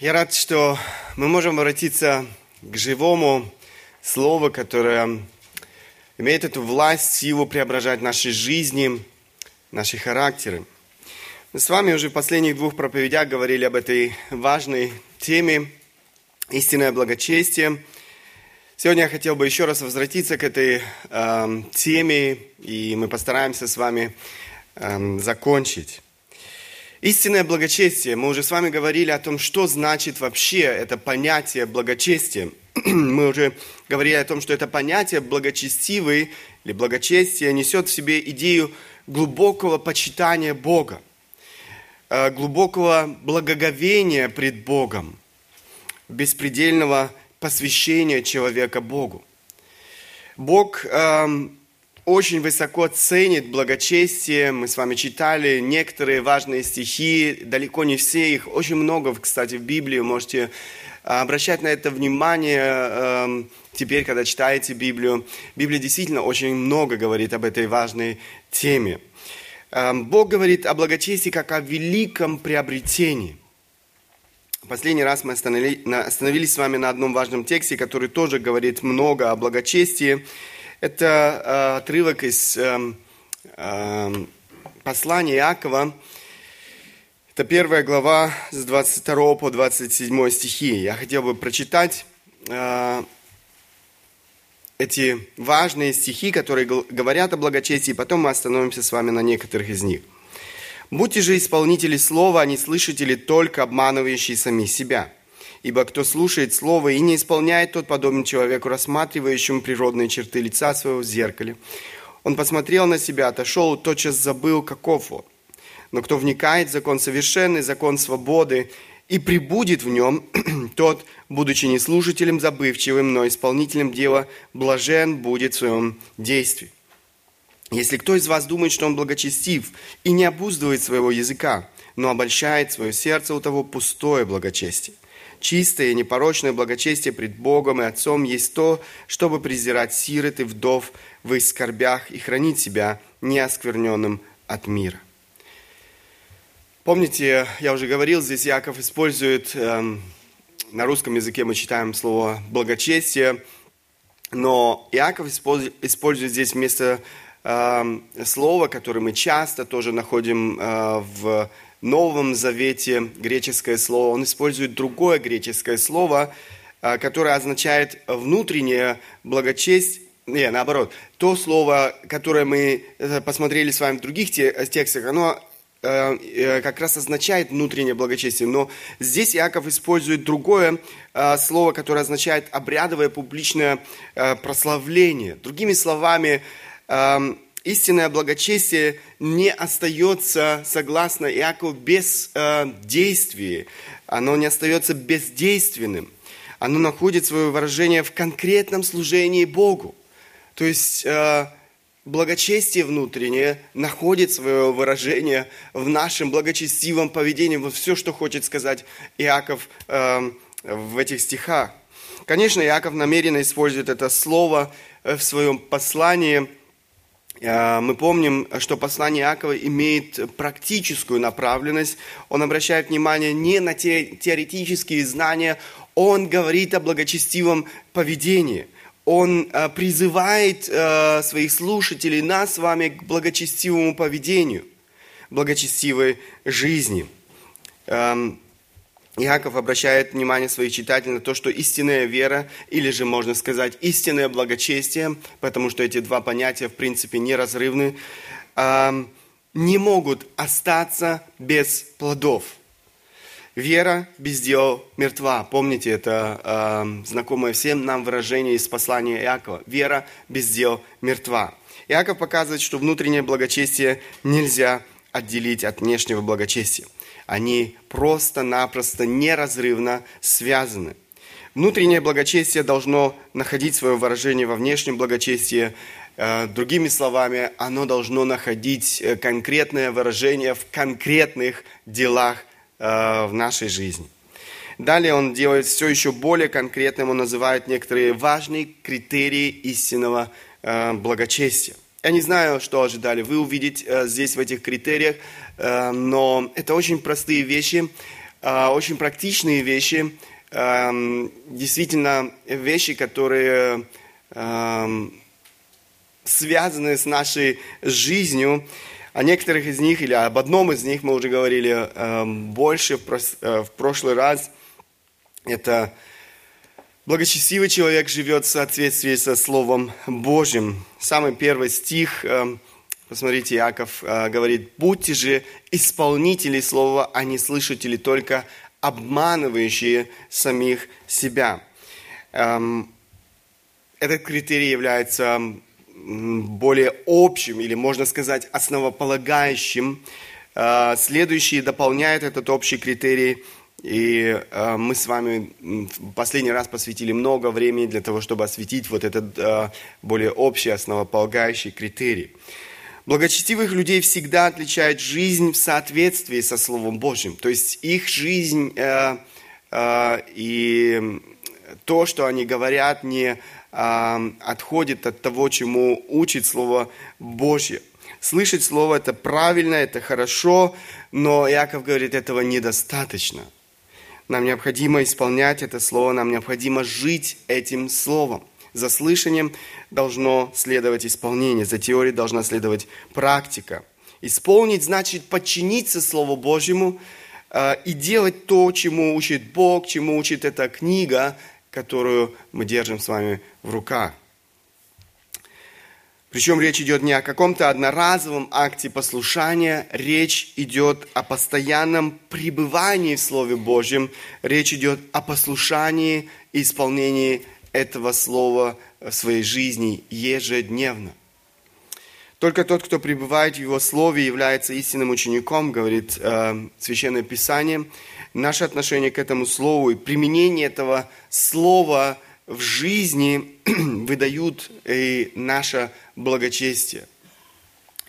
Я рад, что мы можем обратиться к живому Слову, которое имеет эту власть, силу преображать наши жизни, наши характеры. Мы с вами уже в последних двух проповедях говорили об этой важной теме истинное благочестие. Сегодня я хотел бы еще раз возвратиться к этой э, теме, и мы постараемся с вами э, закончить. Истинное благочестие. Мы уже с вами говорили о том, что значит вообще это понятие благочестия. Мы уже говорили о том, что это понятие благочестивый или благочестие несет в себе идею глубокого почитания Бога, э, глубокого благоговения пред Богом, беспредельного посвящения человека Богу. Бог эм, очень высоко ценит благочестие. Мы с вами читали некоторые важные стихи, далеко не все их, очень много, кстати, в Библии. Можете а, обращать на это внимание эм, теперь, когда читаете Библию. Библия действительно очень много говорит об этой важной теме. Эм, Бог говорит о благочестии как о великом приобретении. Последний раз мы остановились с вами на одном важном тексте, который тоже говорит много о благочестии. Это э, отрывок из э, э, послания Иакова. Это первая глава с 22 по 27 стихи. Я хотел бы прочитать э, эти важные стихи, которые говорят о благочестии, и потом мы остановимся с вами на некоторых из них. «Будьте же исполнители слова, а не слышатели, только обманывающие сами себя». Ибо кто слушает слово и не исполняет, тот подобен человеку, рассматривающему природные черты лица своего в зеркале. Он посмотрел на себя, отошел, тотчас забыл, каков он. Но кто вникает в закон совершенный, закон свободы, и прибудет в нем, тот, будучи не слушателем забывчивым, но исполнителем дела, блажен будет в своем действии. Если кто из вас думает, что он благочестив и не обуздывает своего языка, но обольщает свое сердце, у того пустое благочестие. Чистое и непорочное благочестие пред Богом и Отцом есть то, чтобы презирать сирот и вдов в их скорбях и хранить себя неоскверненным от мира. Помните, я уже говорил, здесь Яков использует, э, на русском языке мы читаем слово благочестие, но Иаков использует, здесь вместо э, слова, которое мы часто тоже находим э, в Новом Завете греческое слово, он использует другое греческое слово, а, которое означает внутреннее благочестие, не, наоборот, то слово, которое мы э, посмотрели с вами в других текстах, оно э, э, как раз означает внутреннее благочестие. Но здесь Иаков использует другое слово, которое означает обрядовое публичное прославление. Другими словами, истинное благочестие не остается, согласно Иакову, без э, действия. Оно не остается бездейственным. Оно находит свое выражение в конкретном служении Богу. То есть э, благочестие внутреннее находит свое выражение в нашем благочестивом поведении. Вот все, что хочет сказать Иаков э, в этих стихах. Конечно, Иаков намеренно использует это слово э, в своем послании – мы помним, что послание Иакова имеет практическую направленность. Он обращает внимание не на те теоретические знания, он говорит о благочестивом поведении. Он э, призывает э, своих слушателей, нас с вами, к благочестивому поведению, благочестивой жизни. Иаков обращает внимание своих читателей на то, что истинная вера, или же можно сказать истинное благочестие, потому что эти два понятия в принципе неразрывны, не могут остаться без плодов. Вера без дел мертва. Помните, это э, знакомое всем нам выражение из послания Иакова. Вера без дел мертва. Иаков показывает, что внутреннее благочестие нельзя отделить от внешнего благочестия они просто-напросто неразрывно связаны. Внутреннее благочестие должно находить свое выражение во внешнем благочестии. Э, другими словами, оно должно находить э, конкретное выражение в конкретных делах э, в нашей жизни. Далее он делает все еще более конкретным, он называет некоторые важные критерии истинного благочестия. Я не знаю, что ожидали вы увидеть здесь в этих критериях, Э, но это очень простые вещи. очень практичные вещи, действительно вещи, которые связаны с нашей жизнью. О некоторых из них или об одном из них мы уже говорили больше в прошлый раз. Это благочестивый человек живет в соответствии со Словом Божьим. Самый первый стих Посмотрите, Иаков э, говорит, будьте же исполнители слова, а не слышатели, только обманывающие самих себя. Эм, этот критерий является более общим или, можно сказать, основополагающим. Э, следующий дополняет этот общий критерий. И э, мы с вами в последний раз посвятили много времени для того, чтобы осветить вот этот э, более общий основополагающий критерий. Благочестивых людей всегда отличает жизнь в соответствии со Словом Божьим. То есть их жизнь э, э, и то, что они говорят, не э, отходит от того, чему учит Слово Божье. Слышать Слово – это правильно, это хорошо, но Яков говорит, этого недостаточно. Нам необходимо исполнять это Слово, нам необходимо жить этим Словом. За слышанием должно следовать исполнение, за теорией должна следовать практика. Исполнить значит подчиниться Слову Божьему э, и делать то, чему учит Бог, чему учит эта книга, которую мы держим с вами в руках. Причем речь идет не о каком-то одноразовом акте послушания, речь идет о постоянном пребывании в Слове Божьем, речь идет о послушании и исполнении этого слова в своей жизни ежедневно. Только тот, кто пребывает в Его Слове, является истинным учеником, говорит э, Священное Писание. Наше отношение к этому Слову и применение этого Слова в жизни выдают и наше благочестие.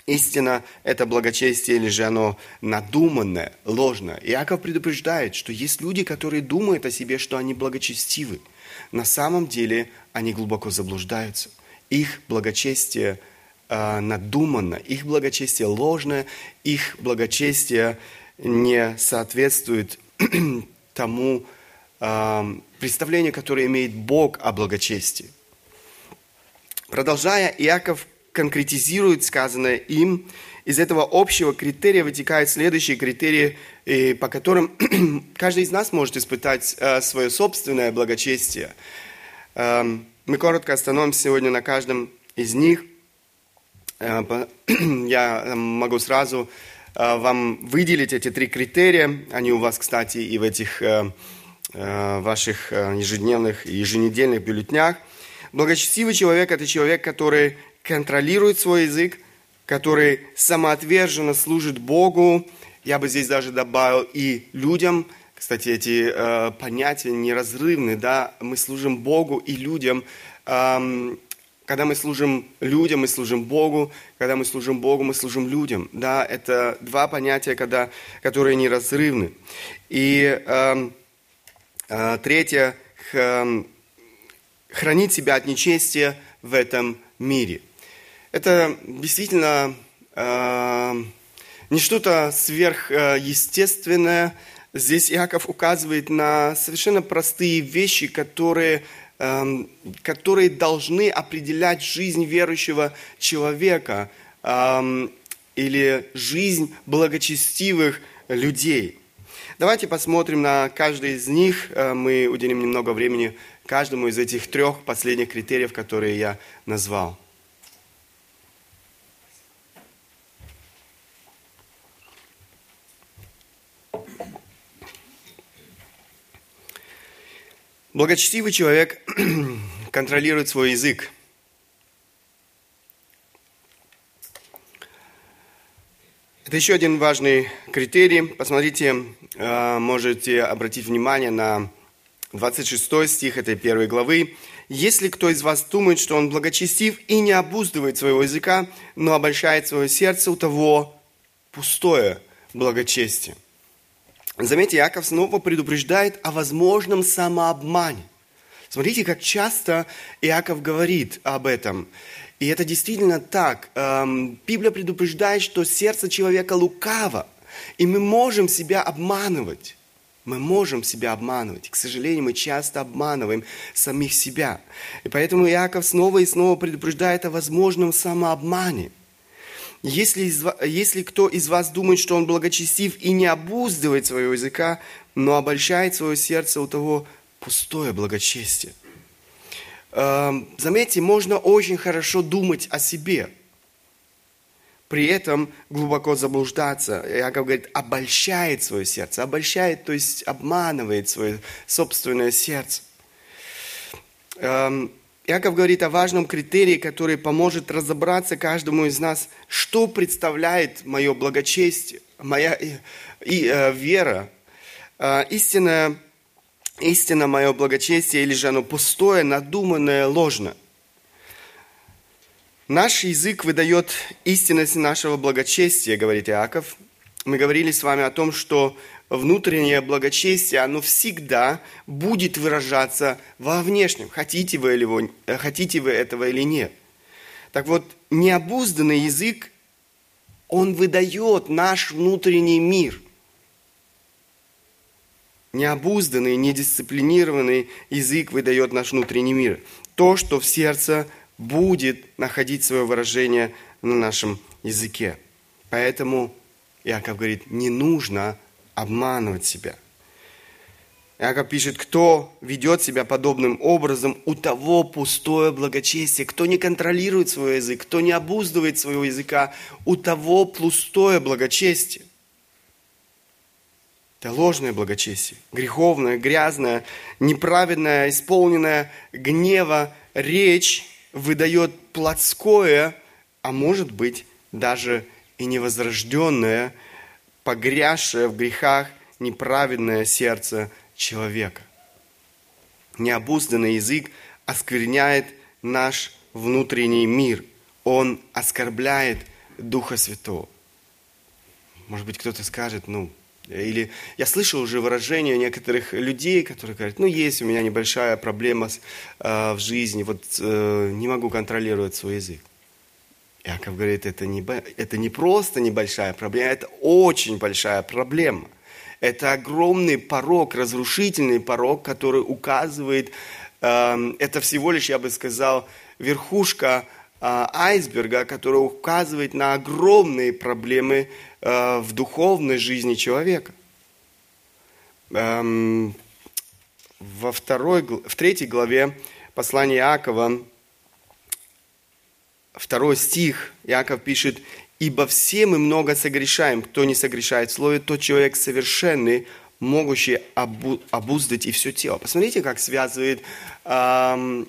Истина – это благочестие, или же оно надуманное, ложное. Иаков предупреждает, что есть люди, которые думают о себе, что они благочестивы – на самом деле они глубоко заблуждаются. Их благочестие э, надуманно, их благочестие ложное, их благочестие не соответствует тому э, представлению, которое имеет Бог о благочестии. Продолжая, Иаков конкретизирует сказанное им. Из этого общего критерия вытекают следующие критерии, по которым каждый из нас может испытать э, свое собственное благочестие. Мы коротко остановимся сегодня на каждом из них. Э, я э, могу сразу вам выделить эти три критерия. Они у вас, кстати, и в этих ваших ежедневных и еженедельных бюллетнях. Благочестивый человек – это человек, который контролирует свой язык, который самоотверженно служит Богу. Я бы здесь даже добавил и людям. Кстати, эти э, понятия неразрывны, да. Мы служим Богу и людям. Эм, когда мы служим людям, мы служим Богу. Когда мы служим Богу, мы служим людям. Да, это два понятия, когда, которые неразрывны. И э, э, третье, х, хранить себя от нечестия в этом мире – это действительно э, не что-то сверхъестественное. Здесь Иаков указывает на совершенно простые вещи, которые, э, которые должны определять жизнь верующего человека или жизнь благочестивых людей. Давайте посмотрим на каждый из них. Э, мы уделим немного времени каждому из этих трех последних критериев, которые я назвал. Благочестивый человек контролирует свой язык. Это еще один важный критерий. Посмотрите, э, можете обратить внимание на 26 стих этой первой главы. «Если кто из вас думает, что он благочестив и не обуздывает своего языка, но обольщает свое сердце, у того пустое благочестие». Заметьте, Яков снова предупреждает о возможном самообмане. Смотрите, как часто Иаков говорит об этом. И это действительно так. Эм, Библия предупреждает, что сердце человека лукаво, и мы можем себя обманывать. Мы можем себя обманывать. К сожалению, мы часто обманываем самих себя. И поэтому Иаков снова и снова предупреждает о возможном самообмане. Если, если кто из вас думает, что он благочестив и не обуздывает своего языка, но обольщает свое сердце, у того пустое благочестие. Эм, заметьте, можно очень хорошо думать о себе – при этом глубоко заблуждаться. Яков говорит, обольщает свое сердце. Обольщает, то есть обманывает свое собственное сердце. Эм, Яков говорит о важном критерии, который поможет разобраться каждому из нас, что представляет мое благочестие, моя и, и, э, вера. Э, истинное, истинно мое благочестие или же оно пустое, надуманное, ложное. Наш язык выдает истинность нашего благочестия, говорит Иаков. Мы говорили с вами о том, что внутреннее благочестие, оно всегда будет выражаться во внешнем, хотите вы, или э, хотите вы этого или нет. Так вот, необузданный язык, он выдает наш внутренний мир. Необузданный, недисциплинированный язык выдает наш внутренний мир. То, что в сердце будет находить свое выражение на нашем языке. Поэтому Иаков говорит, не нужно обманывать себя. Иаков пишет, кто ведет себя подобным образом, у того пустое благочестие. Кто не контролирует свой язык, кто не обуздывает своего языка, у того пустое благочестие. Это ложное благочестие, греховное, грязное, неправедное, исполненное гнева речь выдает плотское, а может быть даже и невозрожденное, погрязшее в грехах неправедное сердце человека. Необузданный язык оскверняет наш внутренний мир. Он оскорбляет Духа Святого. Может быть, кто-то скажет, ну, или я слышал уже выражение некоторых людей, которые говорят, ну, есть у меня небольшая проблема э, в жизни, вот э, не могу контролировать свой язык. Яков говорит, это не, это не просто небольшая проблема, это очень большая проблема. Это огромный порог, разрушительный порог, который указывает, э, это всего лишь, я бы сказал, верхушка айсберга, который указывает на огромные проблемы Э, в духовной жизни человека. Эм, во второй, в третьей главе послания Иакова, второй стих, Иаков пишет, «Ибо все мы много согрешаем, кто не согрешает в слове, тот человек совершенный, могущий обу, обуздать и все тело». Посмотрите, как связывает эм,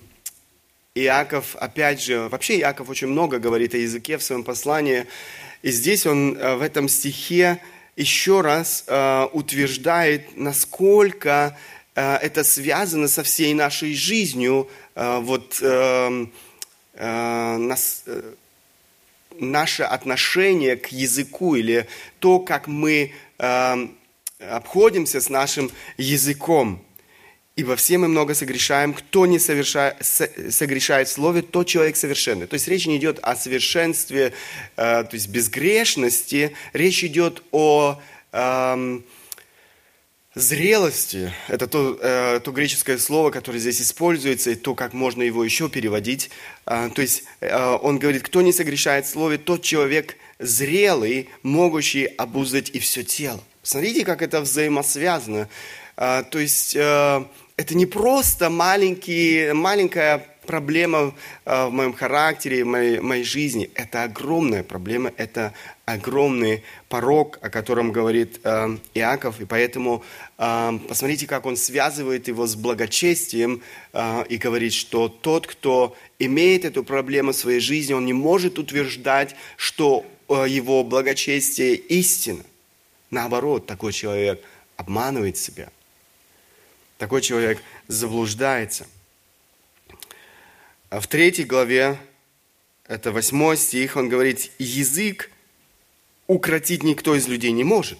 Иаков, опять же, вообще Иаков очень много говорит о языке в своем послании, и здесь он э, в этом стихе еще раз э, утверждает, насколько э, это связано со всей нашей жизнью, вот эм, нас, наше отношение к языку или то, как мы эм, обходимся с нашим языком. Ибо все мы много согрешаем. Кто не совершает, согрешает в слове, тот человек совершенный. То есть речь не идет о совершенстве, э, то есть безгрешности. Речь идет о э, зрелости. Это то, э, то греческое слово, которое здесь используется, и то, как можно его еще переводить. Э, то есть э, он говорит, кто не согрешает в слове, тот человек зрелый, могущий обуздать и все тело. Смотрите, как это взаимосвязано. Э, то есть... Э, это не просто маленький, маленькая проблема э, в моем характере, в моей, моей жизни. Это огромная проблема, это огромный порог, о котором говорит э, Иаков. И поэтому э, посмотрите, как он связывает его с благочестием э, и говорит, что тот, кто имеет эту проблему в своей жизни, он не может утверждать, что э, его благочестие истина. Наоборот, такой человек обманывает себя – такой человек заблуждается. А в третьей главе, это восьмой стих, он говорит, язык укротить никто из людей не может.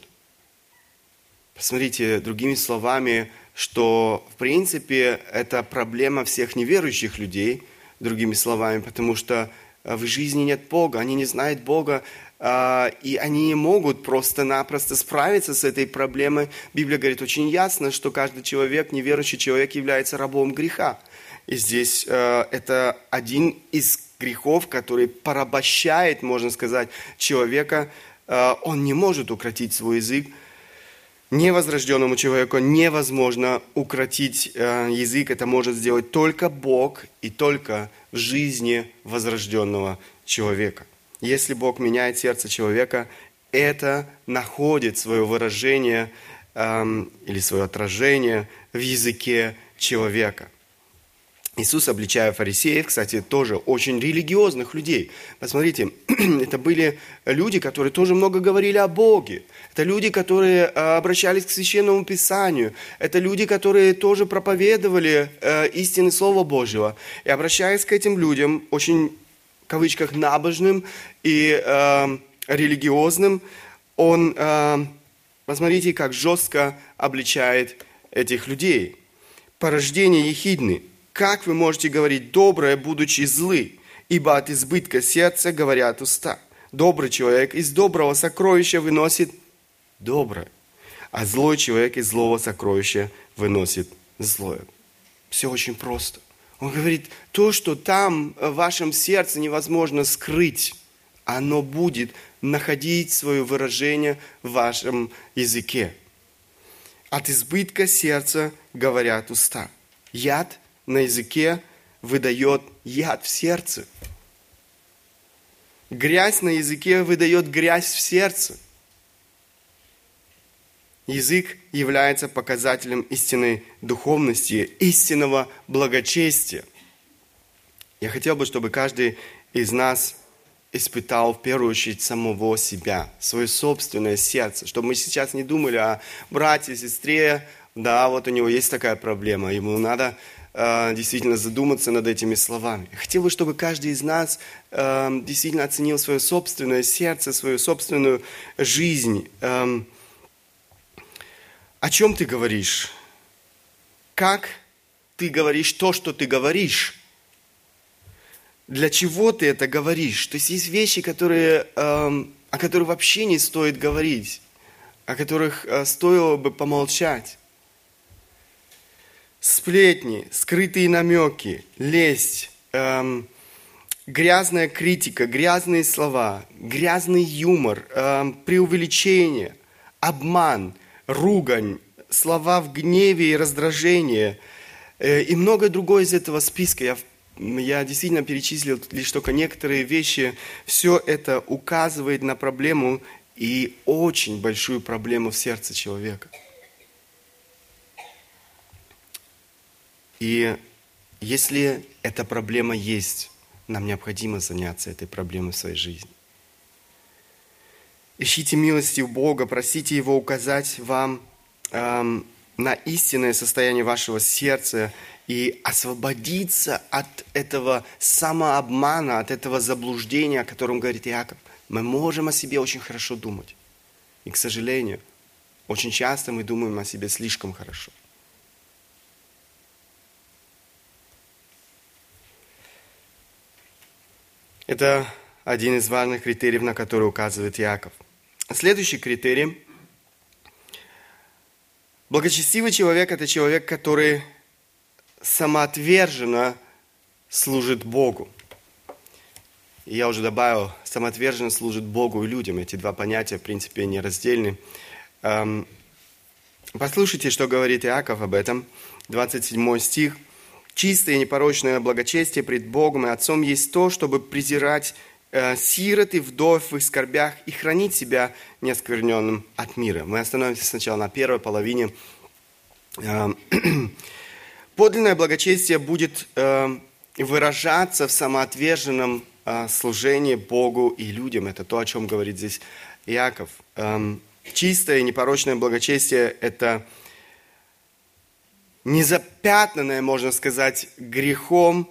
Посмотрите другими словами, что в принципе это проблема всех неверующих людей, другими словами, потому что в жизни нет Бога, они не знают Бога, а, и они не могут просто-напросто справиться с этой проблемой. Библия говорит очень ясно, что каждый человек, неверующий человек, является рабом греха. И здесь э, это один из грехов, который порабощает, можно сказать, человека. Э, он не может укротить свой язык, Невозрожденному человеку невозможно укротить э, язык. Это может сделать только Бог и только в жизни возрожденного человека. Если Бог меняет сердце человека, это находит свое выражение эм, или свое отражение в языке человека. Иисус, обличая фарисеев, кстати, тоже очень религиозных людей. Посмотрите, это были люди, которые тоже много говорили о Боге. Это люди, которые э, обращались к Священному Писанию. Это люди, которые тоже проповедовали э, истины Слова Божьего. И обращаясь к этим людям, очень, в кавычках, набожным и э, религиозным, он, э, посмотрите, как жестко обличает этих людей. Порождение ехидны – как вы можете говорить доброе, будучи злы? Ибо от избытка сердца говорят уста. Добрый человек из доброго сокровища выносит доброе, а злой человек из злого сокровища выносит злое. Все очень просто. Он говорит, то, что там в вашем сердце невозможно скрыть, оно будет находить свое выражение в вашем языке. От избытка сердца говорят уста. Яд на языке выдает яд в сердце. Грязь на языке выдает грязь в сердце. Язык является показателем истинной духовности, истинного благочестия. Я хотел бы, чтобы каждый из нас испытал в первую очередь самого себя, свое собственное сердце, чтобы мы сейчас не думали о брате, сестре, да, вот у него есть такая проблема, ему надо действительно задуматься над этими словами. Хотел бы, чтобы каждый из нас э, действительно оценил свое собственное сердце, свою собственную жизнь. Эм, о чем ты говоришь? Как ты говоришь то, что ты говоришь? Для чего ты это говоришь? То есть есть вещи, которые, эм, о которых вообще не стоит говорить, о которых э, стоило бы помолчать сплетни, скрытые намеки, лесть, эм, грязная критика, грязные слова, грязный юмор, эм, преувеличение, обман, ругань, слова в гневе и раздражении э, и многое другое из этого списка. Я, я действительно перечислил лишь только некоторые вещи. Все это указывает на проблему и очень большую проблему в сердце человека – И если эта проблема есть, нам необходимо заняться этой проблемой в своей жизни. Ищите милости у Бога, просите Его указать вам эм, на истинное состояние вашего сердца и освободиться от этого самообмана, от этого заблуждения, о котором говорит Иаков. Мы можем о себе очень хорошо думать. И, к сожалению, очень часто мы думаем о себе слишком хорошо. Это один из важных критериев, на который указывает Яков. Следующий критерий. Благочестивый человек – это человек, который самоотверженно служит Богу. И я уже добавил, самоотверженно служит Богу и людям. Эти два понятия, в принципе, нераздельны. Эм, послушайте, что говорит Иаков об этом. 27 стих – Чистое и непорочное благочестие пред Богом и Отцом есть то, чтобы презирать э, сирот и вдов в их скорбях и хранить себя неоскверненным от мира. Мы остановимся сначала на первой половине. Э, подлинное благочестие будет э, выражаться в самоотверженном э, служении Богу и людям. Это то, о чем говорит здесь Иаков. Э, чистое и непорочное благочестие – это незапятнанное, можно сказать, грехом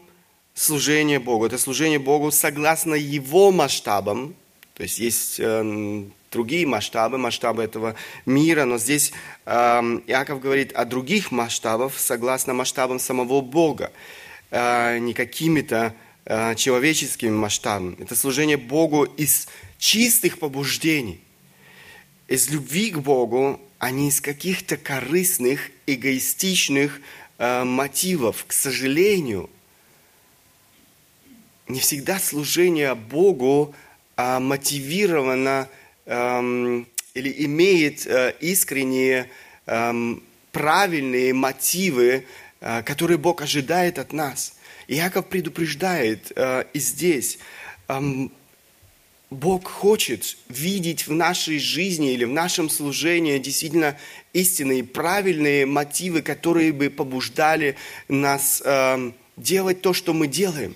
служение Богу. Это служение Богу согласно Его масштабам. То есть есть э, другие масштабы, масштабы этого мира, но здесь э, Иаков говорит о других масштабах согласно масштабам самого Бога, э, не какими-то э, человеческими масштабами. Это служение Богу из чистых побуждений, из любви к Богу, а не из каких-то корыстных, эгоистичных э, мотивов. К сожалению, не всегда служение Богу э, мотивировано э, или имеет э, искренние, э, правильные мотивы, э, которые Бог ожидает от нас. Иаков предупреждает э, и здесь. Э, Бог хочет видеть в нашей жизни или в нашем служении действительно истинные, правильные мотивы, которые бы побуждали нас э, делать то, что мы делаем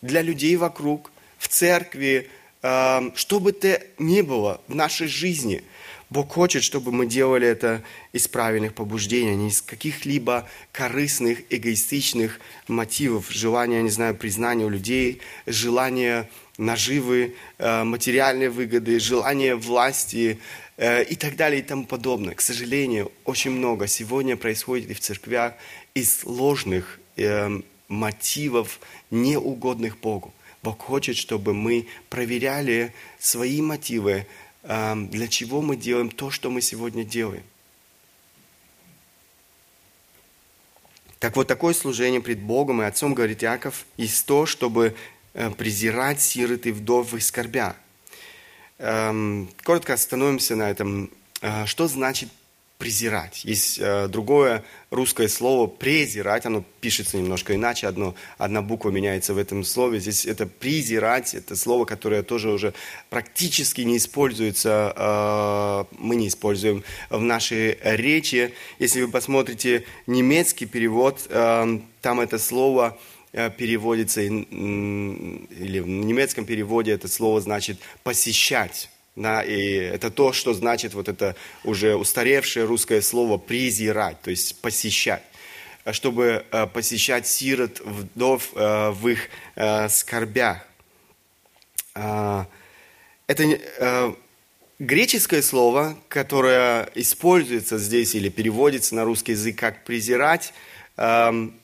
для людей вокруг, в церкви, э, что бы то ни было в нашей жизни. Бог хочет, чтобы мы делали это из правильных побуждений, а не из каких-либо корыстных, эгоистичных мотивов, желания, не знаю, признания у людей, желания наживы, э, материальные выгоды, желание власти э, и так далее и тому подобное. К сожалению, очень много сегодня происходит и в церквях из ложных э, мотивов, неугодных Богу. Бог хочет, чтобы мы проверяли свои мотивы, для чего мы делаем то, что мы сегодня делаем. Так вот, такое служение пред Богом и Отцом, говорит Яков, есть то, чтобы презирать сирот и вдов в их скорбях. Эм, коротко остановимся на этом. Э, что значит презирать? Есть э, другое русское слово презирать, оно пишется немножко иначе, одно, одна буква меняется в этом слове. Здесь это презирать, это слово, которое тоже уже практически не используется, мы не используем в нашей речи. Если вы посмотрите немецкий перевод, там это слово Э, переводится, или в немецком переводе это слово значит «посещать». Да, и это то, что значит вот это уже устаревшее русское слово «презирать», то есть «посещать» чтобы э, посещать сирот, вдов э, в их скорбях. А, это греческое слово, которое используется здесь или переводится на русский язык как «презирать», эм,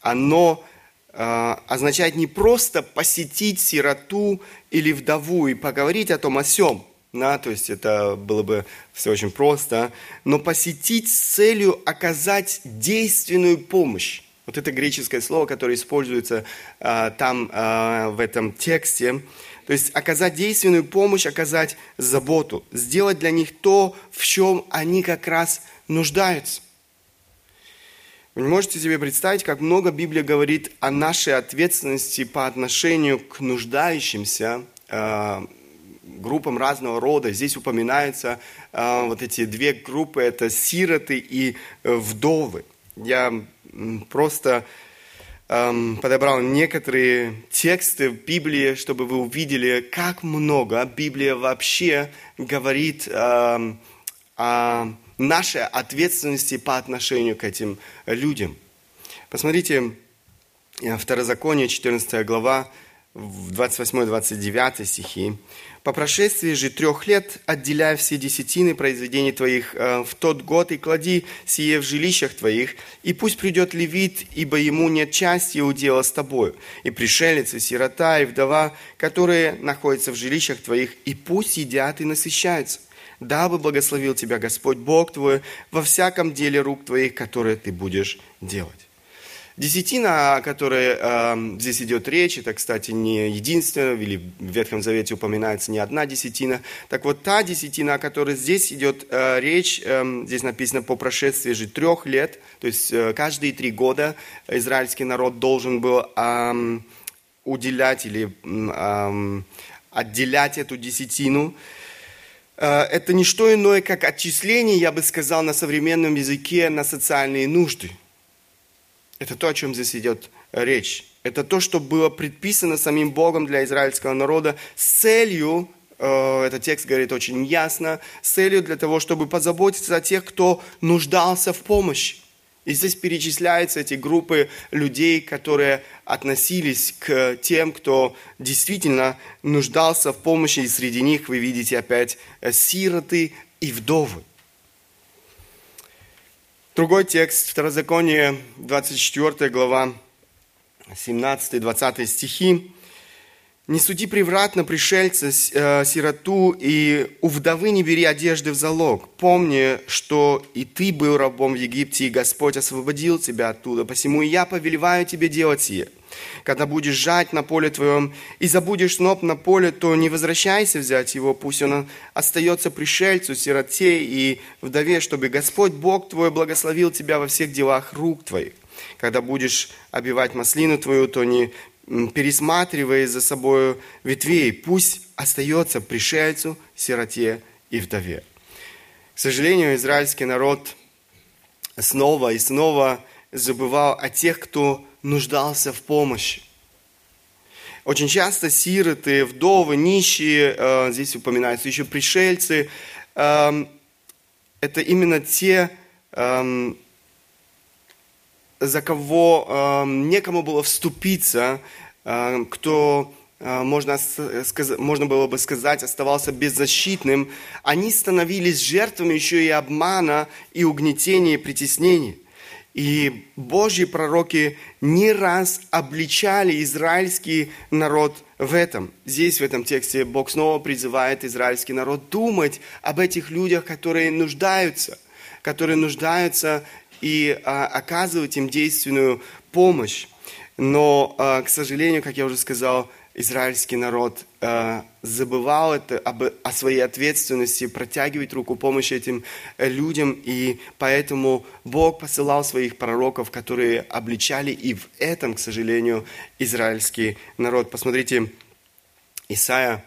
оно означает не просто посетить сироту или вдову и поговорить о том о сем, да, то есть это было бы все очень просто, но посетить с целью оказать действенную помощь. Вот это греческое слово, которое используется а, там а, в этом тексте. То есть оказать действенную помощь, оказать заботу, сделать для них то, в чем они как раз нуждаются. Вы не можете себе представить, как много Библия говорит о нашей ответственности по отношению к нуждающимся, э, группам разного рода. Здесь упоминаются э, вот эти две группы, это сироты и э, вдовы. Я просто эм, подобрал некоторые тексты в Библии, чтобы вы увидели, как много Библия вообще говорит эм, о нашей ответственности по отношению к этим людям. Посмотрите, э, Второзаконие, 14 глава, 28-29 стихи. «По прошествии же трех лет отделяй все десятины произведений твоих э, в тот год и клади сие в жилищах твоих, и пусть придет левит, ибо ему нет части и удела с тобою, и пришелец, и сирота, и вдова, которые находятся в жилищах твоих, и пусть едят и насыщаются дабы благословил тебя Господь Бог твой во всяком деле рук твоих, которые ты будешь делать. Десятина, о которой э, здесь идет речь, это, кстати, не единственная, или в Ветхом Завете упоминается не одна десятина. Так вот, та десятина, о которой здесь идет э, речь, э, здесь написано по прошествии же трех лет, то есть э, каждые три года израильский народ должен был э, уделять или э, отделять эту десятину. Это не что иное, как отчисление, я бы сказал, на современном языке на социальные нужды. Это то, о чем здесь идет речь. Это то, что было предписано самим Богом для израильского народа с целью, э, этот текст говорит очень ясно, с целью для того, чтобы позаботиться о тех, кто нуждался в помощи. И здесь перечисляются эти группы людей, которые относились к тем, кто действительно нуждался в помощи, и среди них вы видите опять э, сироты и вдовы. Другой текст, Второзаконие, 24 глава, 17-20 стихи. Не суди превратно пришельца, э, сироту, и у вдовы не бери одежды в залог. Помни, что и ты был рабом в Египте, и Господь освободил тебя оттуда. Посему и я повелеваю тебе делать сие. Когда будешь жать на поле твоем и забудешь сноп на поле, то не возвращайся взять его, пусть он остается пришельцу, сироте и вдове, чтобы Господь Бог твой благословил тебя во всех делах рук твоих. Когда будешь обивать маслину твою, то не пересматривая за собой ветвей, пусть остается пришельцу, сироте и вдове. К сожалению, израильский народ снова и снова забывал о тех, кто нуждался в помощи. Очень часто сироты, вдовы, нищие, э, здесь упоминаются еще пришельцы, эм, это именно те, эм, за кого э, некому было вступиться, э, кто, э, можно, сказать, можно было бы сказать, оставался беззащитным, они становились жертвами еще и обмана, и угнетения, и притеснения. И Божьи пророки не раз обличали израильский народ в этом. Здесь, в этом тексте, Бог снова призывает израильский народ думать об этих людях, которые нуждаются, которые нуждаются и а, оказывать им действенную помощь. Но, а, к сожалению, как я уже сказал, израильский народ а, забывал это, об, о своей ответственности, протягивать руку помощи этим э, людям, и поэтому Бог посылал своих пророков, которые обличали и в этом, к сожалению, израильский народ. Посмотрите, Исайя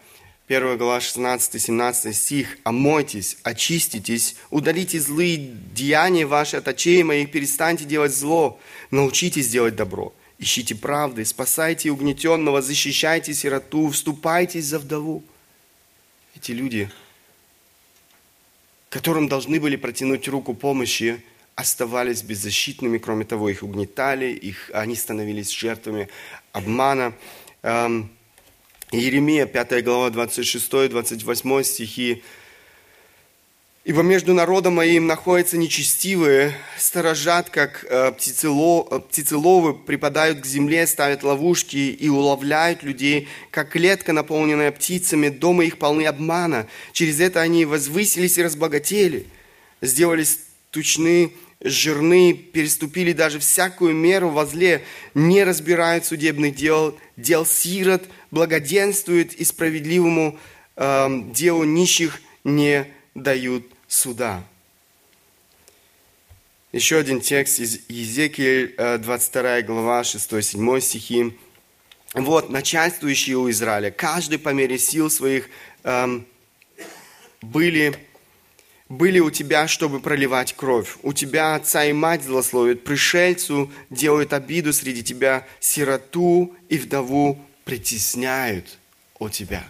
1 глава 16-17 стих. «Омойтесь, очиститесь, удалите злые деяния ваши от очей моих, перестаньте делать зло, научитесь делать добро, ищите правды, спасайте угнетенного, защищайте сироту, вступайтесь за вдову». Эти люди, которым должны были протянуть руку помощи, оставались беззащитными, кроме того, их угнетали, их, они становились жертвами обмана. Эм, Иеремия, 5 глава, 26-28 стихи. «Ибо между народом моим находятся нечестивые, сторожат, как э, птицеловы, припадают к земле, ставят ловушки и уловляют людей, как клетка, наполненная птицами, дома их полны обмана. Через это они возвысились и разбогатели, сделались тучны, жирны, переступили даже всякую меру возле, не разбирают судебных дел, дел сирот, благоденствуют и справедливому э, делу нищих не дают суда. Еще один текст из Езекииль, 22 глава, 6-7 стихи. Вот, начальствующие у Израиля, каждый по мере сил своих эм, были были у тебя, чтобы проливать кровь. У тебя отца и мать злословят, пришельцу делают обиду среди тебя, сироту и вдову притесняют у тебя.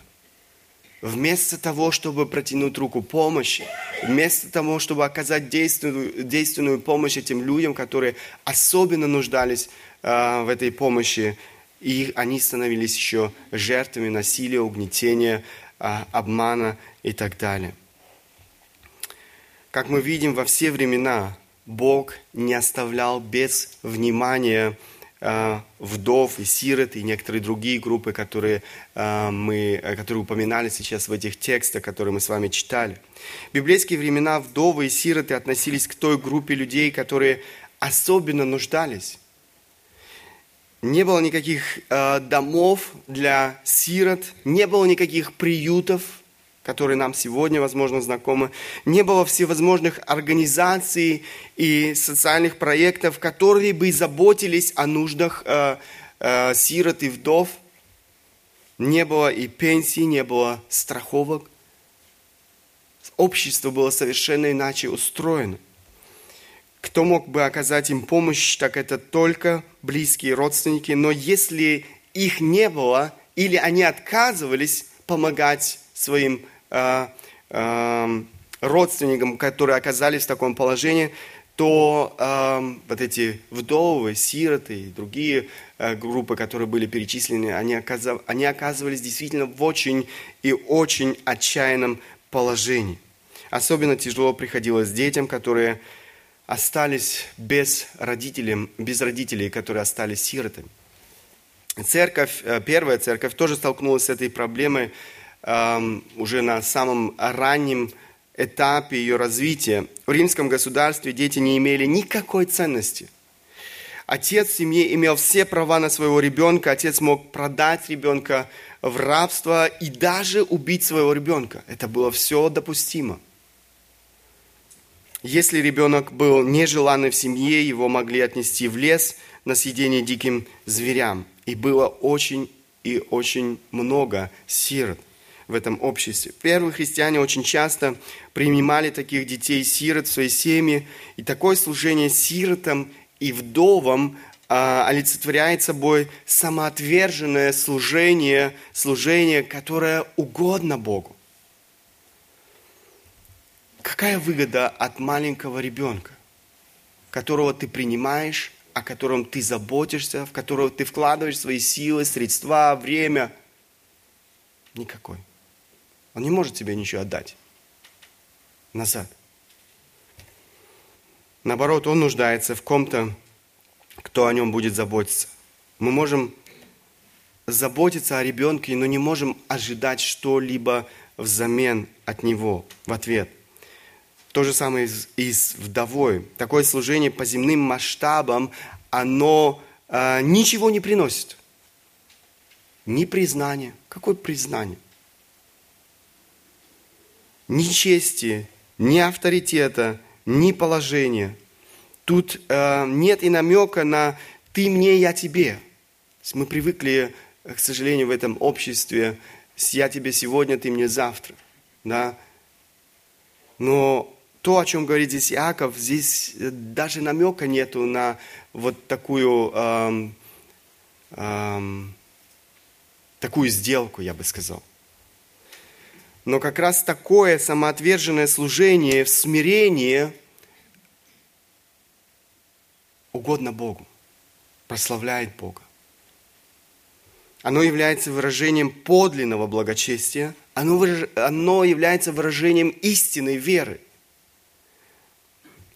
Вместо того, чтобы протянуть руку помощи, вместо того, чтобы оказать действенную, действенную помощь этим людям, которые особенно нуждались э, в этой помощи, и они становились еще жертвами насилия, угнетения, э, обмана и так далее. Как мы видим, во все времена Бог не оставлял без внимания вдов и сирот и некоторые другие группы, которые, э, мы, которые упоминали сейчас в этих текстах, которые мы с вами читали. В библейские времена вдовы и сироты относились к той группе людей, которые особенно нуждались. Не было никаких э, домов для сирот, не было никаких приютов – которые нам сегодня, возможно, знакомы, не было всевозможных организаций и социальных проектов, которые бы заботились о нуждах э, э, сирот и вдов. Не было и пенсий, не было страховок. Общество было совершенно иначе устроено. Кто мог бы оказать им помощь, так это только близкие родственники. Но если их не было, или они отказывались помогать своим Э, э, родственникам, которые оказались в таком положении, то э, вот эти вдовы, сироты и другие э, группы, которые были перечислены, они, оказав, они оказывались действительно в очень и очень отчаянном положении. Особенно тяжело приходилось детям, которые остались без родителей, без родителей, которые остались сиротами. церковь, э, первая церковь тоже столкнулась с этой проблемой уже на самом раннем этапе ее развития. В римском государстве дети не имели никакой ценности. Отец в семье имел все права на своего ребенка, отец мог продать ребенка в рабство и даже убить своего ребенка. Это было все допустимо. Если ребенок был нежеланный в семье, его могли отнести в лес на съедение диким зверям. И было очень и очень много сирот в этом обществе. Первые христиане очень часто принимали таких детей-сирот в свои семьи, и такое служение сиротам и вдовам а, олицетворяет собой самоотверженное служение, служение, которое угодно Богу. Какая выгода от маленького ребенка, которого ты принимаешь, о котором ты заботишься, в которого ты вкладываешь свои силы, средства, время? Никакой. Он не может тебе ничего отдать назад. Наоборот, он нуждается в ком-то, кто о нем будет заботиться. Мы можем заботиться о ребенке, но не можем ожидать что-либо взамен от него, в ответ. То же самое и с вдовой. Такое служение по земным масштабам, оно э, ничего не приносит. Ни признания. Какое признание? Ни чести, ни авторитета, ни положения. Тут э, нет и намека на «ты мне, я тебе». Мы привыкли, к сожалению, в этом обществе «я тебе сегодня, ты мне завтра». Да? Но то, о чем говорит здесь Иаков, здесь даже намека нету на вот такую, эм, эм, такую сделку, я бы сказал. Но как раз такое самоотверженное служение в смирении угодно Богу, прославляет Бога. Оно является выражением подлинного благочестия, оно, выраж... оно является выражением истинной веры.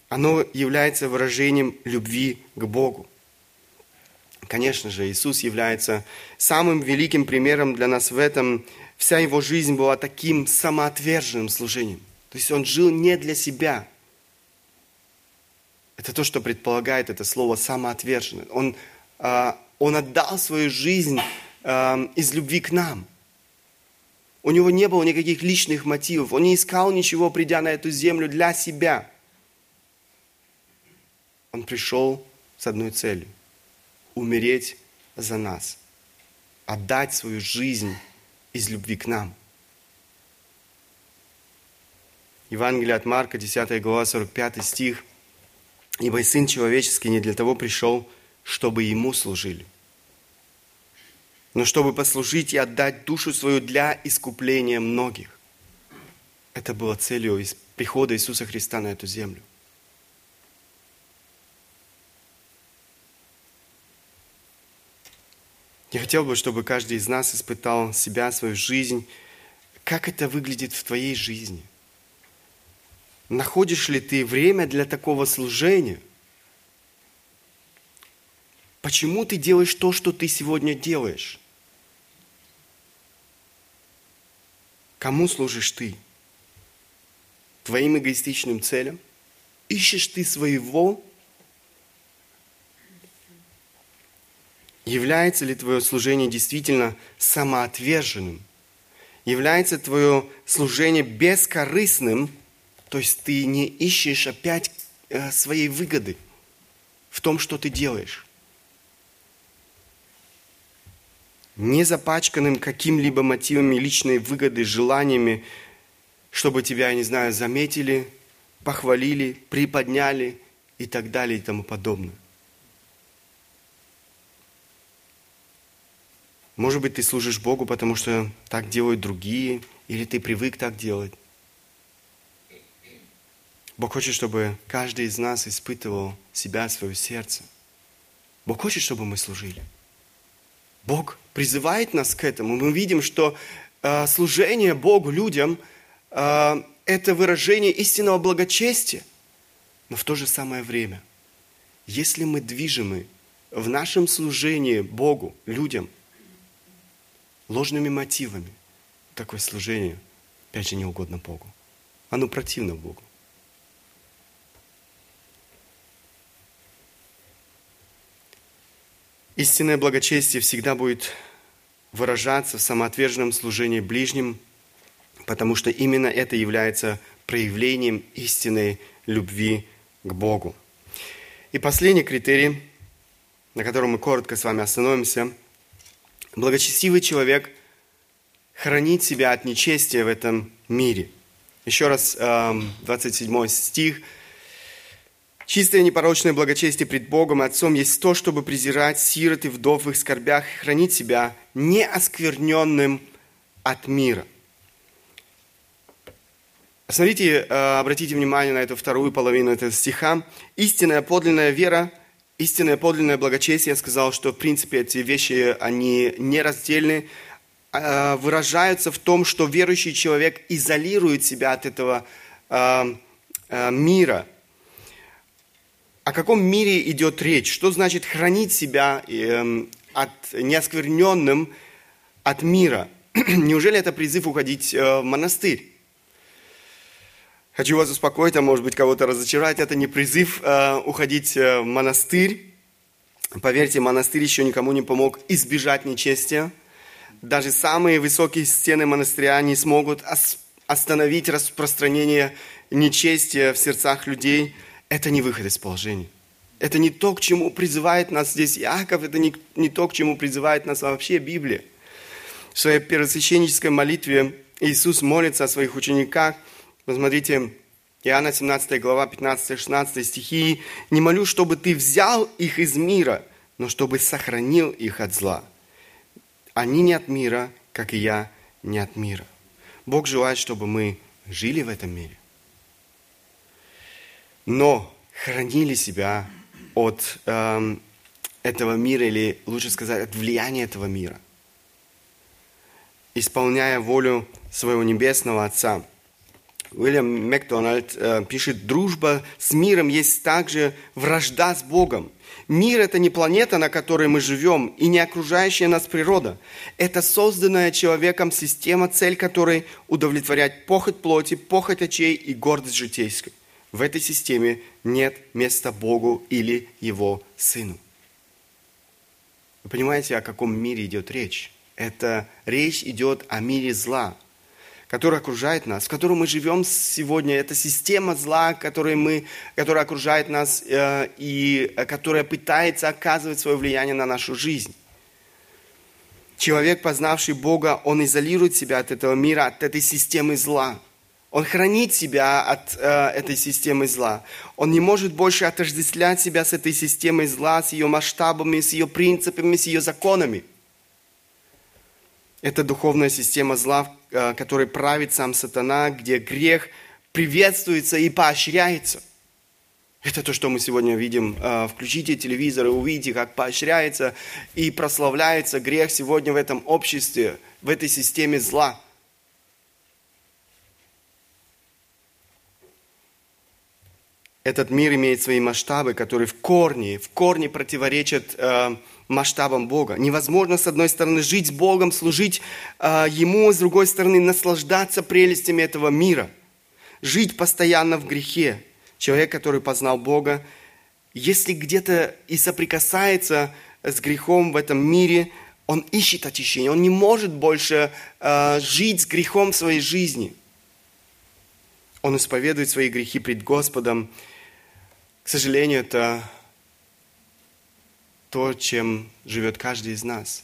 Оно является выражением любви к Богу. Конечно же, Иисус является самым великим примером для нас в этом. Вся его жизнь была таким самоотверженным служением. То есть он жил не для себя, это то, что предполагает это слово самоотверженный. Он, а, он отдал свою жизнь а, из любви к нам. У него не было никаких личных мотивов. Он не искал ничего, придя на эту землю для себя. Он пришел с одной целью – умереть за нас, отдать свою жизнь из любви к нам. Евангелие от Марка, 10 глава, 45 стих – Ибо Сын Человеческий не для того пришел, чтобы Ему служили, но чтобы послужить и отдать душу свою для искупления многих. Это было целью прихода Иисуса Христа на эту землю. Я хотел бы, чтобы каждый из нас испытал себя, свою жизнь, как это выглядит в твоей жизни – Находишь ли ты время для такого служения? Почему ты делаешь то, что ты сегодня делаешь? Кому служишь ты? Твоим эгоистичным целям? Ищешь ты своего? Является ли твое служение действительно самоотверженным? Является твое служение бескорыстным – то есть ты не ищешь опять э, своей выгоды в том, что ты делаешь. Не запачканным каким-либо мотивами личной выгоды, желаниями, чтобы тебя, я не знаю, заметили, похвалили, приподняли и так далее и тому подобное. Может быть, ты служишь Богу, потому что так делают другие, или ты привык так делать. Бог хочет, чтобы каждый из нас испытывал себя, свое сердце. Бог хочет, чтобы мы служили. Бог призывает нас к этому. Мы видим, что э, служение Богу, людям, э, это выражение истинного благочестия. Но в то же самое время, если мы движимы в нашем служении Богу, людям, ложными мотивами, такое служение, опять же, не угодно Богу. Оно противно Богу. Истинное благочестие всегда будет выражаться в самоотверженном служении ближним, потому что именно это является проявлением истинной любви к Богу. И последний критерий, на котором мы коротко с вами остановимся. Благочестивый человек хранит себя от нечестия в этом мире. Еще раз, 27 эм, стих – Чистое непорочное благочестие пред Богом и Отцом есть то, чтобы презирать сирот и вдов в их скорбях и хранить себя неоскверненным от мира. Смотрите, э, обратите внимание на эту вторую половину этого стиха. Истинная подлинная вера, истинное подлинное благочестие, я сказал, что в принципе эти вещи, они нераздельны, э, выражаются в том, что верующий человек изолирует себя от этого э, мира – о каком мире идет речь? Что значит хранить себя эм, от неоскверненным от мира? Неужели это призыв уходить э, в монастырь? Хочу вас успокоить, а может быть кого-то разочаровать. Это не призыв э, уходить э, в монастырь. Поверьте, монастырь еще никому не помог избежать нечестия. Даже самые высокие стены монастыря не смогут остановить распространение нечестия в сердцах людей – это не выход из положения. Это не то, к чему призывает нас здесь Иаков, это не, не то, к чему призывает нас вообще Библия. В своей первосвященнической молитве Иисус молится о своих учениках. Посмотрите, Иоанна 17 глава 15-16 стихи. «Не молю, чтобы ты взял их из мира, но чтобы сохранил их от зла. Они не от мира, как и я не от мира». Бог желает, чтобы мы жили в этом мире но хранили себя от э, этого мира, или лучше сказать, от влияния этого мира, исполняя волю своего небесного Отца. Уильям Макдональд э, пишет, дружба с миром есть также вражда с Богом. Мир – это не планета, на которой мы живем, и не окружающая нас природа. Это созданная человеком система, цель которой – удовлетворять похоть плоти, похоть очей и гордость житейской – в этой системе нет места Богу или Его Сыну. Вы понимаете, о каком мире идет речь? Это речь идет о мире зла, который окружает нас, в котором мы живем сегодня. Это система зла, которая, мы, которая окружает нас э, и которая пытается оказывать свое влияние на нашу жизнь. Человек, познавший Бога, он изолирует себя от этого мира, от этой системы зла – он хранит себя от э, этой системы зла. Он не может больше отождествлять себя с этой системой зла, с ее масштабами, с ее принципами, с ее законами. Это духовная система зла, э, которой правит сам сатана, где грех приветствуется и поощряется. Это то, что мы сегодня видим. Э, включите телевизор и увидите, как поощряется и прославляется грех сегодня в этом обществе, в этой системе зла – этот мир имеет свои масштабы, которые в корне, в корне противоречат масштабам Бога. Невозможно, с одной стороны, жить с Богом, служить э, Ему, с другой стороны, наслаждаться прелестями этого мира. Жить постоянно в грехе. Человек, который познал Бога, если где-то и соприкасается с грехом в этом мире, он ищет очищение, он не может больше э, жить с грехом в своей жизни. Он исповедует свои грехи пред Господом, к сожалению, это то, чем живет каждый из нас.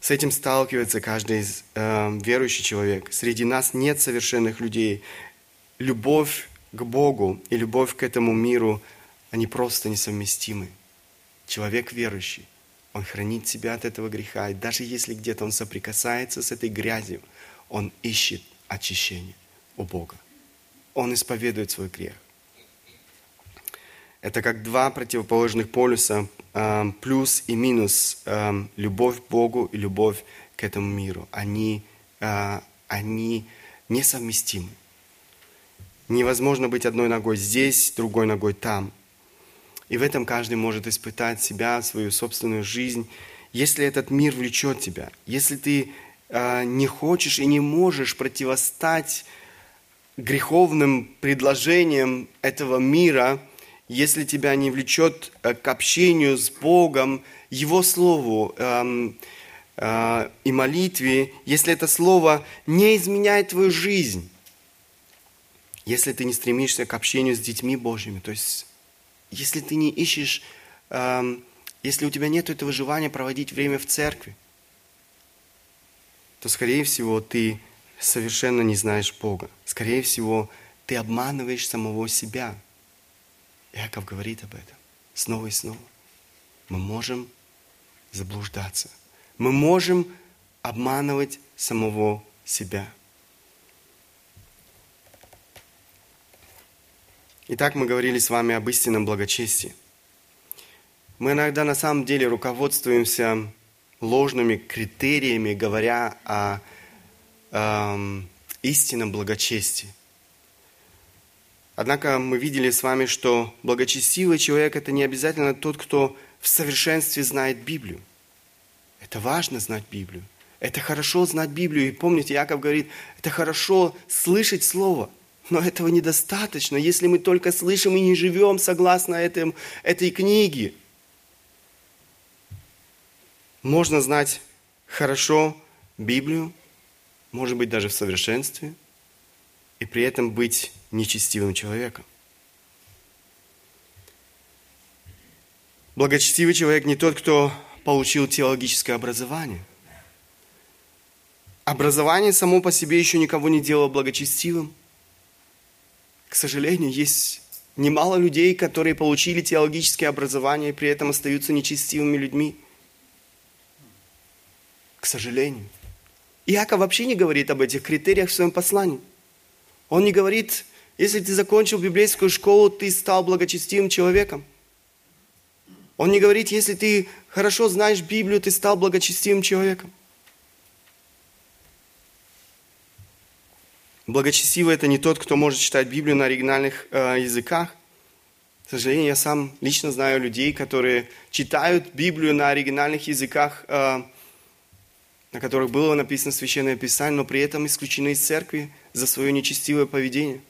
С этим сталкивается каждый из, э, верующий человек. Среди нас нет совершенных людей. Любовь к Богу и любовь к этому миру, они просто несовместимы. Человек верующий, он хранит себя от этого греха. И даже если где-то он соприкасается с этой грязью, он ищет очищение у Бога он исповедует свой грех. Это как два противоположных полюса, э, плюс и минус, э, любовь к Богу и любовь к этому миру. Они, э, они несовместимы. Невозможно быть одной ногой здесь, другой ногой там. И в этом каждый может испытать себя, свою собственную жизнь. Если этот мир влечет тебя, если ты не хочешь и не можешь противостать греховным предложениям этого мира, если тебя не влечет э, к общению с Богом, Его Слову э, э, и молитве, если это Слово не изменяет твою жизнь, если ты не стремишься к общению с детьми Божьими, то есть если ты не ищешь, э, если у тебя нет этого желания проводить время в церкви, то, скорее всего, ты совершенно не знаешь Бога. Скорее всего, ты обманываешь самого себя. Яков говорит об этом снова и снова. Мы можем заблуждаться. Мы можем обманывать самого себя. Итак, мы говорили с вами об истинном благочестии. Мы иногда на самом деле руководствуемся ложными критериями, говоря о эм, истинном благочестии. Однако мы видели с вами, что благочестивый человек – это не обязательно тот, кто в совершенстве знает Библию. Это важно знать Библию. Это хорошо знать Библию. И помните, Яков говорит, это хорошо слышать Слово – но этого недостаточно, если мы только слышим и не живем согласно этим, этой книге. Можно знать хорошо Библию, может быть, даже в совершенстве, и при этом быть нечестивым человеком. Благочестивый человек не тот, кто получил теологическое образование. Образование само по себе еще никого не делало благочестивым. К сожалению, есть немало людей, которые получили теологическое образование и при этом остаются нечестивыми людьми. К сожалению. Иаков вообще не говорит об этих критериях в своем послании. Он не говорит, если ты закончил библейскую школу, ты стал благочестивым человеком. Он не говорит, если ты хорошо знаешь Библию, ты стал благочестивым человеком. Благочестивый – это не тот, кто может читать Библию на оригинальных э, языках. К сожалению, я сам лично знаю людей, которые читают Библию на оригинальных языках, э, на которых было написано Священное Писание, но при этом исключены из церкви за свое нечестивое поведение.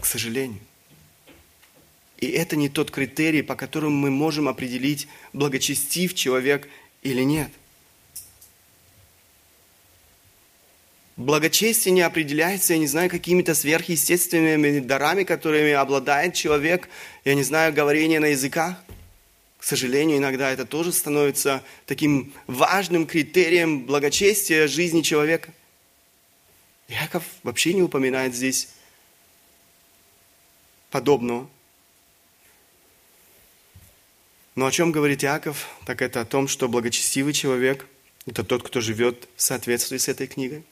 К сожалению. И это не тот критерий, по которому мы можем определить, благочестив человек или нет. Благочестие не определяется, я не знаю, какими-то сверхъестественными дарами, которыми обладает человек, я не знаю, говорение на языках. К сожалению, иногда это тоже становится таким важным критерием благочестия жизни человека. Яков вообще не упоминает здесь подобного. Но о чем говорит Яков, так это о том, что благочестивый человек – это тот, кто живет в соответствии с этой книгой.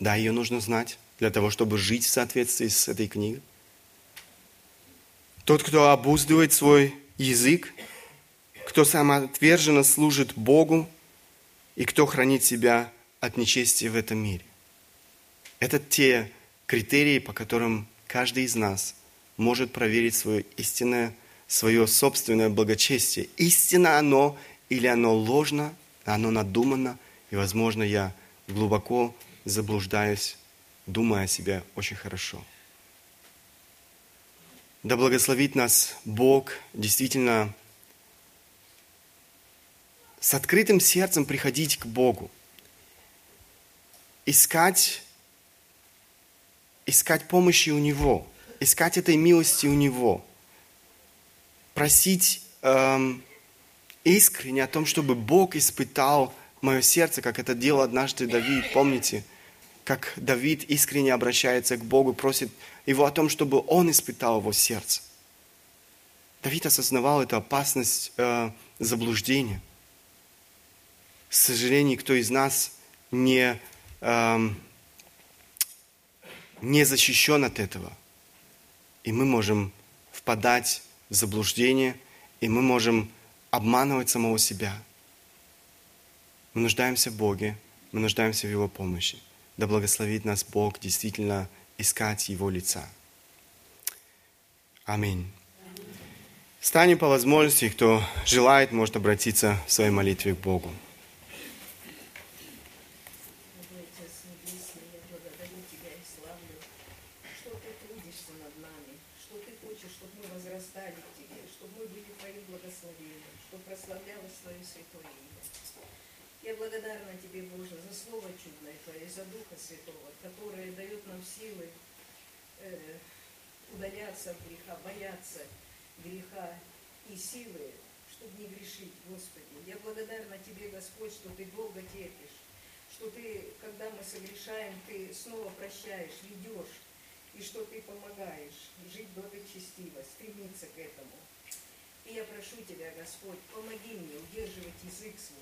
Да, ее нужно знать для того, чтобы жить в соответствии с этой книгой. Тот, кто обуздывает свой язык, кто самоотверженно служит Богу и кто хранит себя от нечестия в этом мире. Это те критерии, по которым каждый из нас может проверить свое истинное, свое собственное благочестие. Истинно оно или оно ложно, оно надумано, и, возможно, я глубоко заблуждаюсь, думая о себе очень хорошо. Да благословит нас Бог действительно с открытым сердцем приходить к Богу, искать, искать помощи у Него, искать этой милости у Него, просить эм, искренне о том, чтобы Бог испытал мое сердце, как это делал однажды Давид, помните, как Давид искренне обращается к Богу, просит его о том, чтобы он испытал его сердце. Давид осознавал эту опасность э, заблуждения. К сожалению, никто из нас не, э, не защищен от этого. И мы можем впадать в заблуждение, и мы можем обманывать самого себя. Мы нуждаемся в Боге, мы нуждаемся в Его помощи. Да благословит нас Бог действительно искать Его лица. Аминь. Станем по возможности, кто желает, может обратиться в своей молитве к Богу. благодарна Тебе, Боже, за Слово чудное Твое, за Духа Святого, которое дает нам силы э, удаляться от греха, бояться греха и силы, чтобы не грешить, Господи. Я благодарна Тебе, Господь, что Ты долго терпишь, что Ты, когда мы согрешаем, Ты снова прощаешь, ведешь, и что Ты помогаешь жить благочестиво, стремиться к этому. И я прошу Тебя, Господь, помоги мне удерживать язык свой,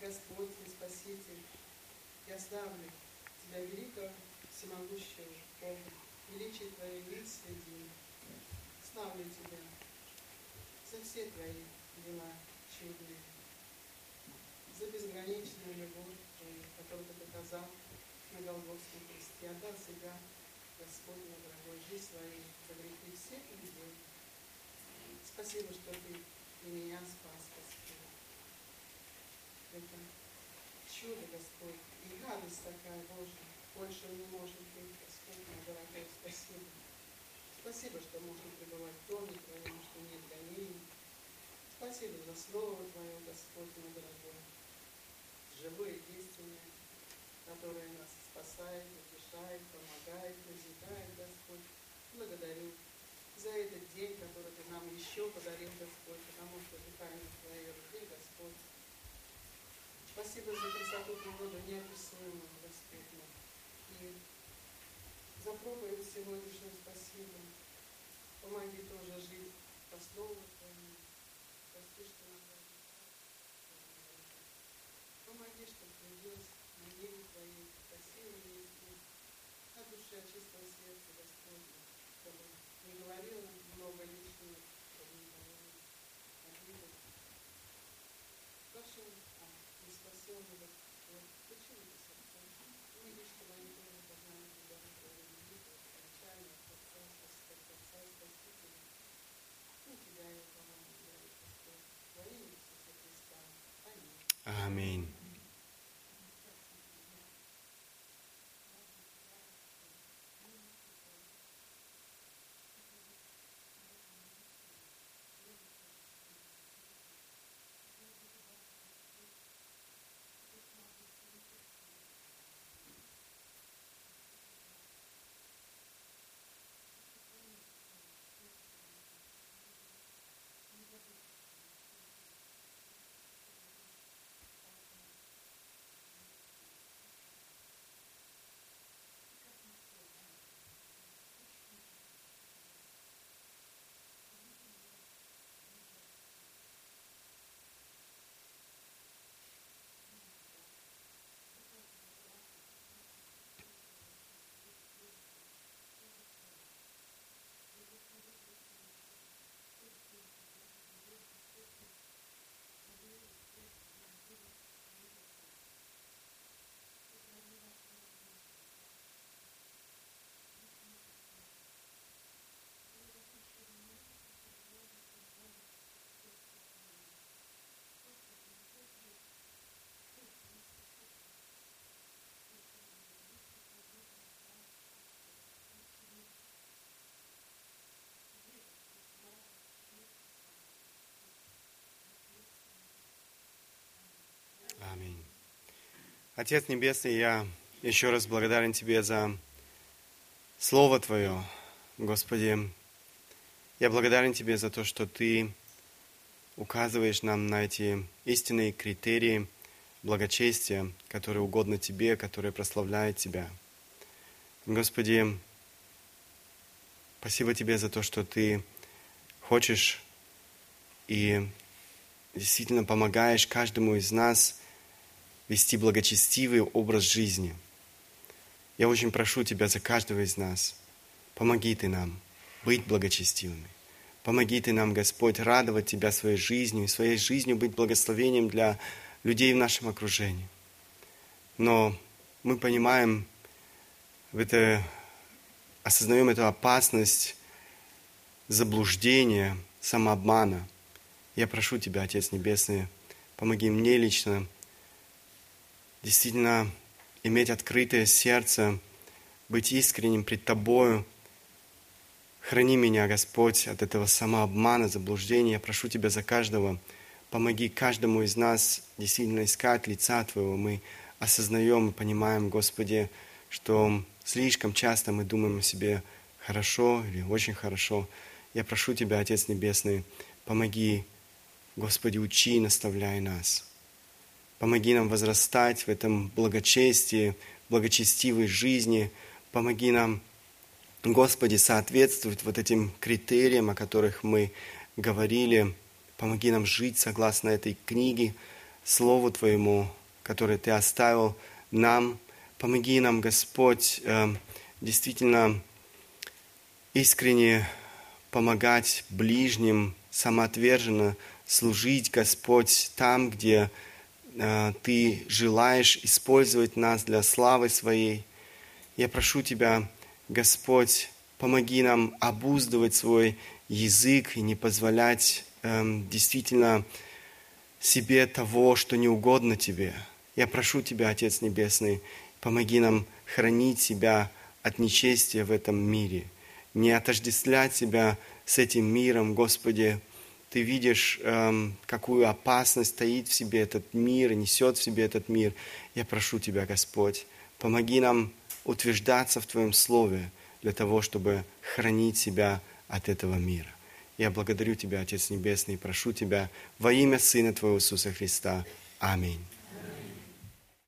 Господь и Спаситель, я славлю Тебя, великого, всемогущего Бога, величие Твое вид среди. Славлю Тебя за все Твои дела чудные, за безграничную любовь Твою, которую Ты показал на Голгофском кресте. Отдал себя, Господь, мой дорогой, жизнь свою за грехи всех людей. Спасибо, что Ты и меня спас. Это чудо, Господь, и радость такая, Боже, больше не может быть, Господь, мой дорогой, спасибо. Спасибо, что можно пребывать в доме Твоем, что нет гонений. Спасибо за Слово Твое, Господь, мой дорогой, живое действенное, которое нас спасает, утешает, помогает, назидает, Господь. Благодарю за этот день, который Ты нам еще подарил, Господь, потому что дыхание в Твоей руке, Господь. Спасибо за красоту природы неописуемую, мой. И за проповедь сегодняшнюю спасибо. Помоги тоже жить по Слову Твоему. Прости, что иногда Помоги, чтобы трудилась на небе Твоей, красивой вести, на душе чистого сердца, Господь, чтобы не говорила много лишнего, чтобы не говорила обиды. Прошу, а, не спасенный Господь, почему ты сердца? Видишь, чтобы они тоже познали Тебя, Твоего великого, окончания, Отца, Спасителя, Отца и Спасителя. Ну, Тебя и упование, говорит Господь, во имя Иисуса Христа. Аминь. Аминь. Аминь. Отец Небесный, я еще раз благодарен Тебе за Слово Твое, Господи. Я благодарен Тебе за то, что Ты указываешь нам на эти истинные критерии благочестия, которые угодны Тебе, которые прославляют Тебя. Господи, спасибо Тебе за то, что Ты хочешь и действительно помогаешь каждому из нас вести благочестивый образ жизни. Я очень прошу Тебя за каждого из нас. Помоги Ты нам быть благочестивыми. Помоги Ты нам, Господь, радовать Тебя своей жизнью и своей жизнью быть благословением для людей в нашем окружении. Но мы понимаем, это, осознаем эту опасность заблуждения, самообмана. Я прошу Тебя, Отец Небесный, помоги мне лично действительно иметь открытое сердце, быть искренним пред Тобою. Храни меня, Господь, от этого самообмана, заблуждения. Я прошу Тебя за каждого. Помоги каждому из нас действительно искать лица Твоего. Мы осознаем и понимаем, Господи, что слишком часто мы думаем о себе хорошо или очень хорошо. Я прошу Тебя, Отец Небесный, помоги, Господи, учи и наставляй нас. Помоги нам возрастать в этом благочестии, благочестивой жизни. Помоги нам, Господи, соответствовать вот этим критериям, о которых мы говорили. Помоги нам жить согласно этой книге, Слову Твоему, которое Ты оставил нам. Помоги нам, Господь, э, действительно искренне помогать ближним, самоотверженно служить, Господь, там, где Ты желаешь использовать нас для славы Своей. Я прошу Тебя, Господь, помоги нам обуздывать свой язык и не позволять э, действительно себе того, что не угодно Тебе. Я прошу Тебя, Отец Небесный, помоги нам хранить себя от нечестия в этом мире, не отождествлять себя с этим миром, Господи. Ты видишь, эм, какую опасность стоит в себе этот мир, несет в себе этот мир. Я прошу Тебя, Господь, помоги нам утверждаться в Твоем Слове для того, чтобы хранить себя от этого мира. Я благодарю Тебя, Отец Небесный, и прошу Тебя во имя Сына Твоего Иисуса Христа. Аминь.